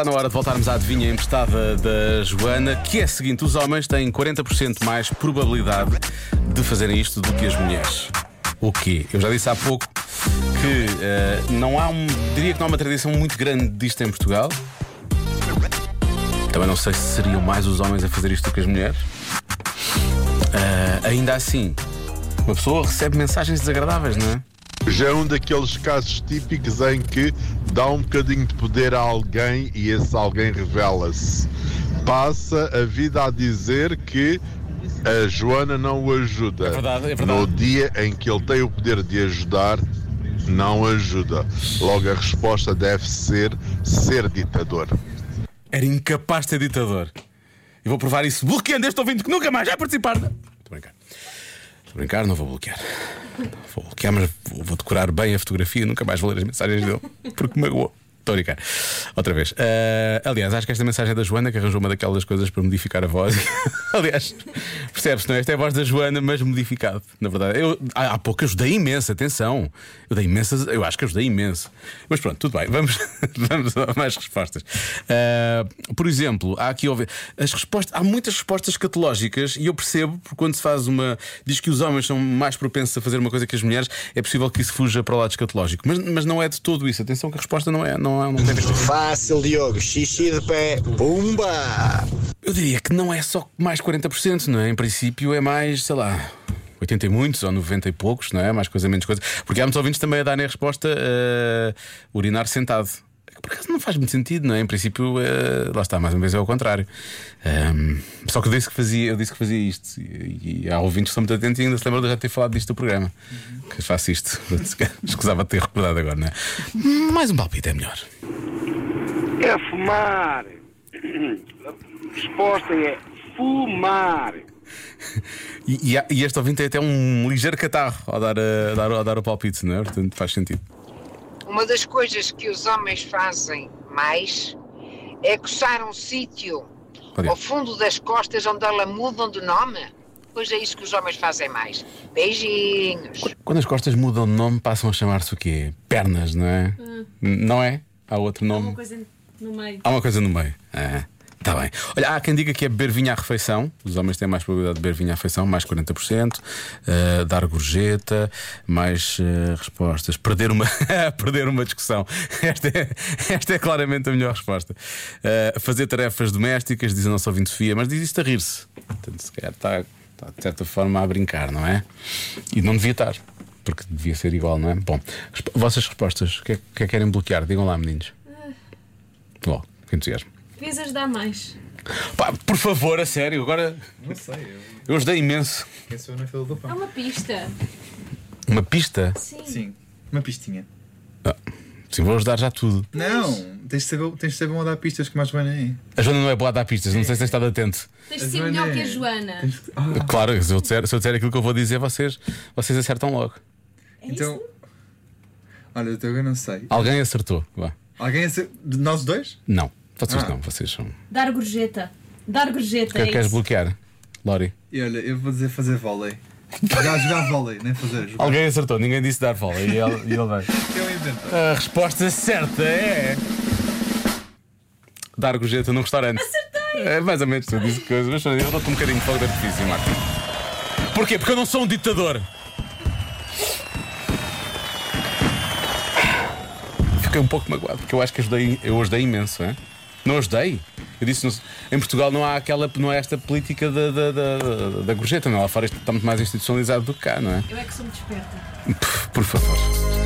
Está na hora de voltarmos à adivinha emprestada da Joana, que é a seguinte: os homens têm 40% mais probabilidade de fazerem isto do que as mulheres. O quê? Eu já disse há pouco que eh, não há um. Diria que não há uma tradição muito grande disto em Portugal. Também não sei se seriam mais os homens a fazer isto do que as mulheres. Eh, ainda assim, uma pessoa recebe mensagens desagradáveis, não é? Já é um daqueles casos típicos em que dá um bocadinho de poder a alguém e esse alguém revela-se. Passa a vida a dizer que a Joana não o ajuda. É verdade, é verdade. No dia em que ele tem o poder de ajudar, não ajuda. Logo a resposta deve ser ser ditador. Era incapaz de ser ditador. E vou provar isso bloqueando este ouvinte que nunca mais vai participar. Estou a brincar. Brincar, não vou bloquear. Vou bloquear, mas vou, decorar bem a fotografia, nunca mais vou ler as mensagens dele, porque me magoou. Estou a brincar. Outra vez. Ah, aliás, acho que esta mensagem é da Joana que arranjou uma daquelas coisas para modificar a voz. aliás, percebe-se, não é? Esta é a voz da Joana, mas modificado. Na verdade, eu, há, há pouco ajudei imenso, atenção. Eu dei imensas, eu acho que ajudei imenso. Mas pronto, tudo bem, vamos, vamos a mais respostas. Ah, por exemplo, há aqui as respostas, há muitas respostas catológicas e eu percebo, porque quando se faz uma. diz que os homens são mais propensos a fazer uma coisa que as mulheres, é possível que isso fuja para o lado escatológico. Mas, mas não é de todo isso. Atenção que a resposta não é. Não, não tem a ver com isso. Fácil, Diogo. Xixi de pé. Pumba! Eu diria que não é só mais 40%, não é? Em princípio é mais, sei lá. 80 e muitos ou 90 e poucos, não é? Mais coisa, menos coisa. Porque há muitos ouvintes também a darem a resposta uh, urinar sentado. Por acaso não faz muito sentido, não é? Em princípio, uh, lá está, mais uma vez é ao contrário. Um, só que eu disse que fazia, eu disse que fazia isto. E, e há ouvintes que estão muito atentos e ainda se lembram de já ter falado disto do programa. Que faço isto. Escusava de ter recordado agora, não é? Mais um palpite é melhor. É fumar. A resposta é fumar. E, e, e este ouvinte tem até um ligeiro catarro ao dar, a, dar, ao dar o palpite, não é? Portanto, faz sentido. Uma das coisas que os homens fazem mais é coçar um sítio ao fundo das costas onde ela mudam de nome. Pois é isso que os homens fazem mais. Beijinhos. Quando as costas mudam de nome, passam a chamar-se o quê? Pernas, não é? N- Não é? Há outro nome. Uma coisa no meio. Há uma coisa no meio. Ah, Está bem. Olha, há quem diga que é beber vinho à refeição. Os homens têm mais probabilidade de beber vinho à refeição, mais 40%. Uh, dar gorjeta, mais uh, respostas. Perder uma, perder uma discussão. Esta é, esta é claramente a melhor resposta. Uh, fazer tarefas domésticas, diz a nossa ouvinte Sofia, mas diz isto a rir-se. Portanto, se calhar está, está de certa forma a brincar, não é? E não devia estar. Porque devia ser igual, não é? Bom, vossas respostas, o que, é, o que é que querem bloquear? Digam lá, meninos. Logo, que entusiasmo. Devias ajudar mais. Pá, por favor, a sério, agora Não sei, eu eu ajudei imenso. pensou na fila do É pão. uma pista. Uma pista? Sim. Sim, uma pistinha. Ah, sim, vou ajudar já tudo. Não, tens de saber, tens de saber onde há pistas que mais bem aí. A Joana não é boa a dar pistas, não sei se tens estado atento. Tens de ser melhor que a Joana. Tens de- Ah, Claro, se eu, disser, se eu disser aquilo que eu vou dizer, vocês, vocês acertam logo. então. Olha, eu eu não sei. Alguém acertou. Vá. Alguém acer- de nós dois? Não, vocês Ah. não, vocês são. Dar gorjeta. Dar gorjeta. Quer- é queres isso. bloquear? Lori. E olha, eu vou dizer fazer vôlei. Jogar, jogar vôlei, nem fazer. Jogar. Alguém acertou, ninguém disse dar bola e ele, e ele vai. Eu invento. A resposta certa é. Dar gorjeta num restaurante. Acertei! É mais ou menos, tu disse coisas, mas eu dou-te um bocadinho de fogo de artifício, Marco. Porquê? Porque eu não sou um ditador. Fiquei um pouco magoado, porque eu acho que ajudei, eu ajudei imenso, é? Não ajudei? Eu disse, não- em Portugal não há aquela, não há esta política da, da, da, da- gorjeta, não. Lá fora está muito mais institucionalizado do que cá, não é? Eu é que sou muito esperta. Por favor.